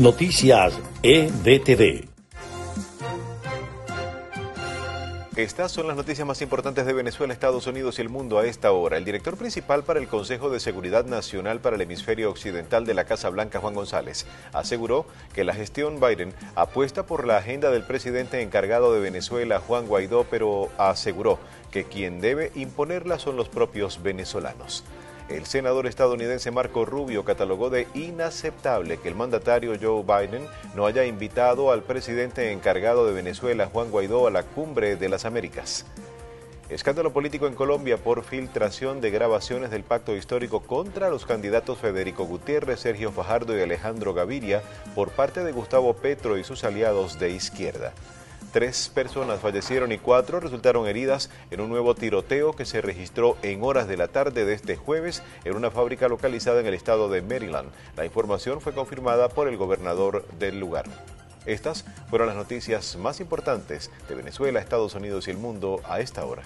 Noticias EDTV. Estas son las noticias más importantes de Venezuela, Estados Unidos y el mundo a esta hora. El director principal para el Consejo de Seguridad Nacional para el Hemisferio Occidental de la Casa Blanca, Juan González, aseguró que la gestión Biden apuesta por la agenda del presidente encargado de Venezuela, Juan Guaidó, pero aseguró que quien debe imponerla son los propios venezolanos. El senador estadounidense Marco Rubio catalogó de inaceptable que el mandatario Joe Biden no haya invitado al presidente encargado de Venezuela, Juan Guaidó, a la cumbre de las Américas. Escándalo político en Colombia por filtración de grabaciones del pacto histórico contra los candidatos Federico Gutiérrez, Sergio Fajardo y Alejandro Gaviria por parte de Gustavo Petro y sus aliados de izquierda. Tres personas fallecieron y cuatro resultaron heridas en un nuevo tiroteo que se registró en horas de la tarde de este jueves en una fábrica localizada en el estado de Maryland. La información fue confirmada por el gobernador del lugar. Estas fueron las noticias más importantes de Venezuela, Estados Unidos y el mundo a esta hora.